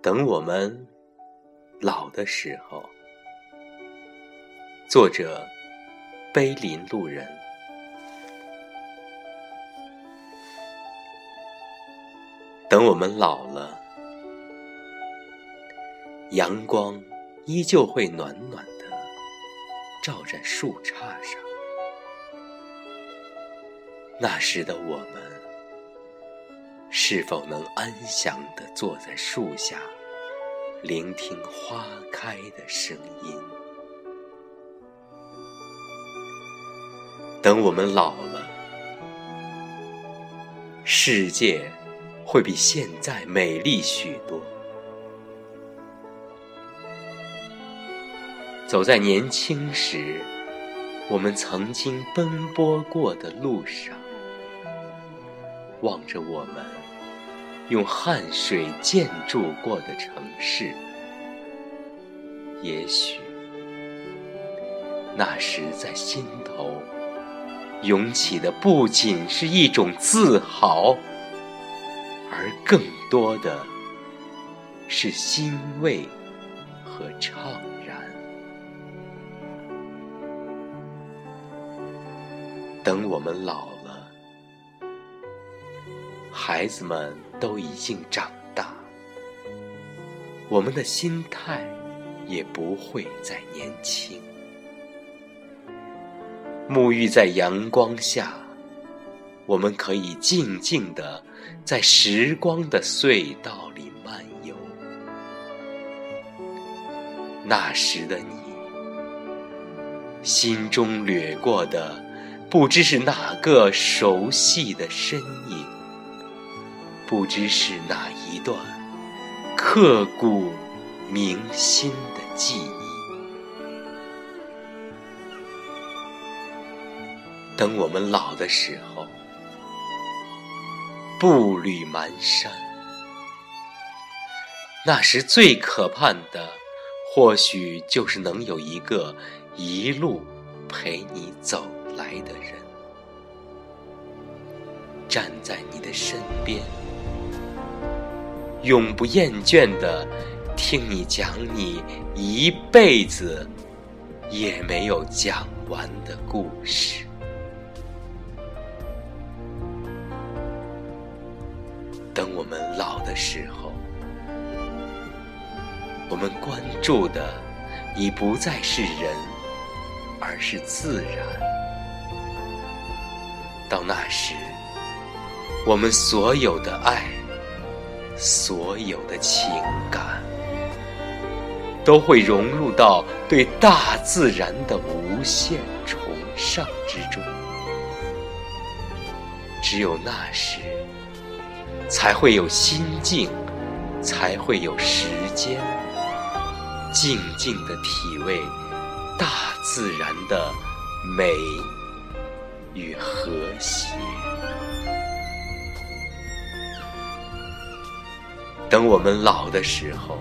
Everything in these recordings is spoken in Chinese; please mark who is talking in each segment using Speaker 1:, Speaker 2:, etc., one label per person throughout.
Speaker 1: 等我们老的时候，作者：碑林路人。等我们老了，阳光依旧会暖暖的照在树杈上。那时的我们，是否能安详地坐在树下，聆听花开的声音？等我们老了，世界会比现在美丽许多。走在年轻时，我们曾经奔波过的路上。望着我们用汗水建筑过的城市，也许那时在心头涌起的不仅是一种自豪，而更多的是欣慰和怅然。等我们老了。孩子们都已经长大，我们的心态也不会再年轻。沐浴在阳光下，我们可以静静的在时光的隧道里漫游。那时的你，心中掠过的，不知是哪个熟悉的身影。不知是哪一段刻骨铭心的记忆。等我们老的时候，步履蹒跚，那时最可盼的，或许就是能有一个一路陪你走来的人，站在你的身边。永不厌倦的听你讲你一辈子也没有讲完的故事。等我们老的时候，我们关注的已不再是人，而是自然。到那时，我们所有的爱。所有的情感都会融入到对大自然的无限崇尚之中。只有那时，才会有心境，才会有时间，静静的体味大自然的美与和谐。等我们老的时候，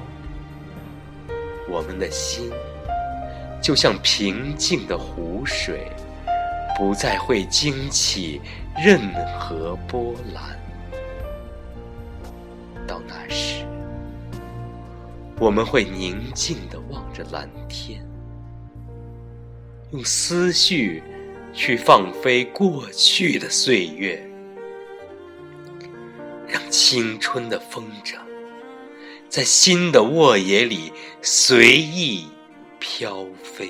Speaker 1: 我们的心就像平静的湖水，不再会惊起任何波澜。到那时，我们会宁静的望着蓝天，用思绪去放飞过去的岁月，让青春的风筝。在新的沃野里随意飘飞。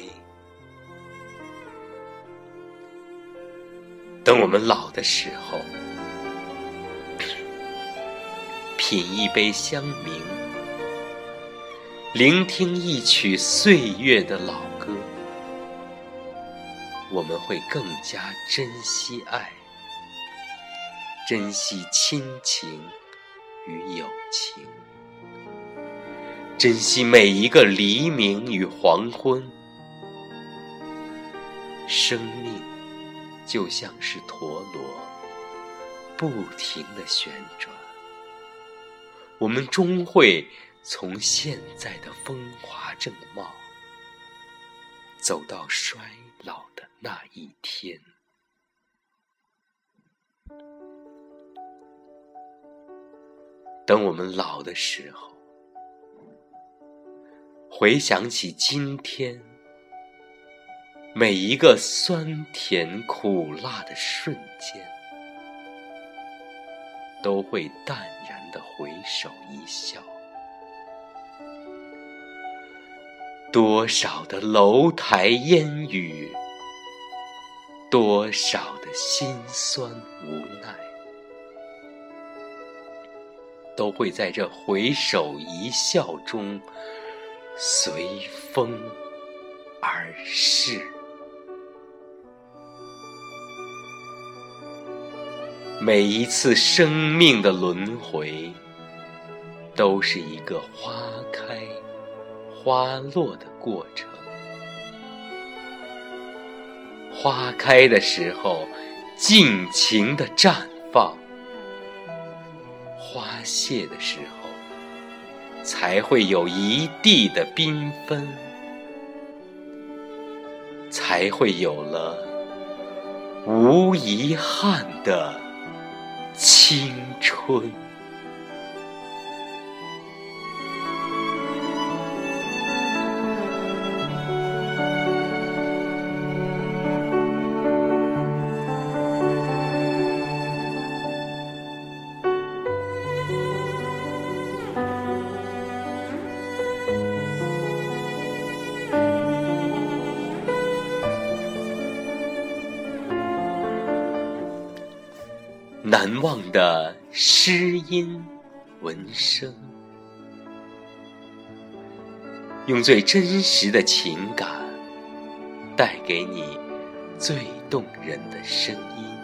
Speaker 1: 等我们老的时候，品一杯香茗，聆听一曲岁月的老歌，我们会更加珍惜爱，珍惜亲情与友情。珍惜每一个黎明与黄昏，生命就像是陀螺，不停的旋转。我们终会从现在的风华正茂，走到衰老的那一天。等我们老的时候。回想起今天每一个酸甜苦辣的瞬间，都会淡然的回首一笑。多少的楼台烟雨，多少的心酸无奈，都会在这回首一笑中随风而逝。每一次生命的轮回，都是一个花开。花落的过程，花开的时候尽情的绽放，花谢的时候才会有一地的缤纷，才会有了无遗憾的青春。难忘的诗音文声，用最真实的情感带给你最动人的声音。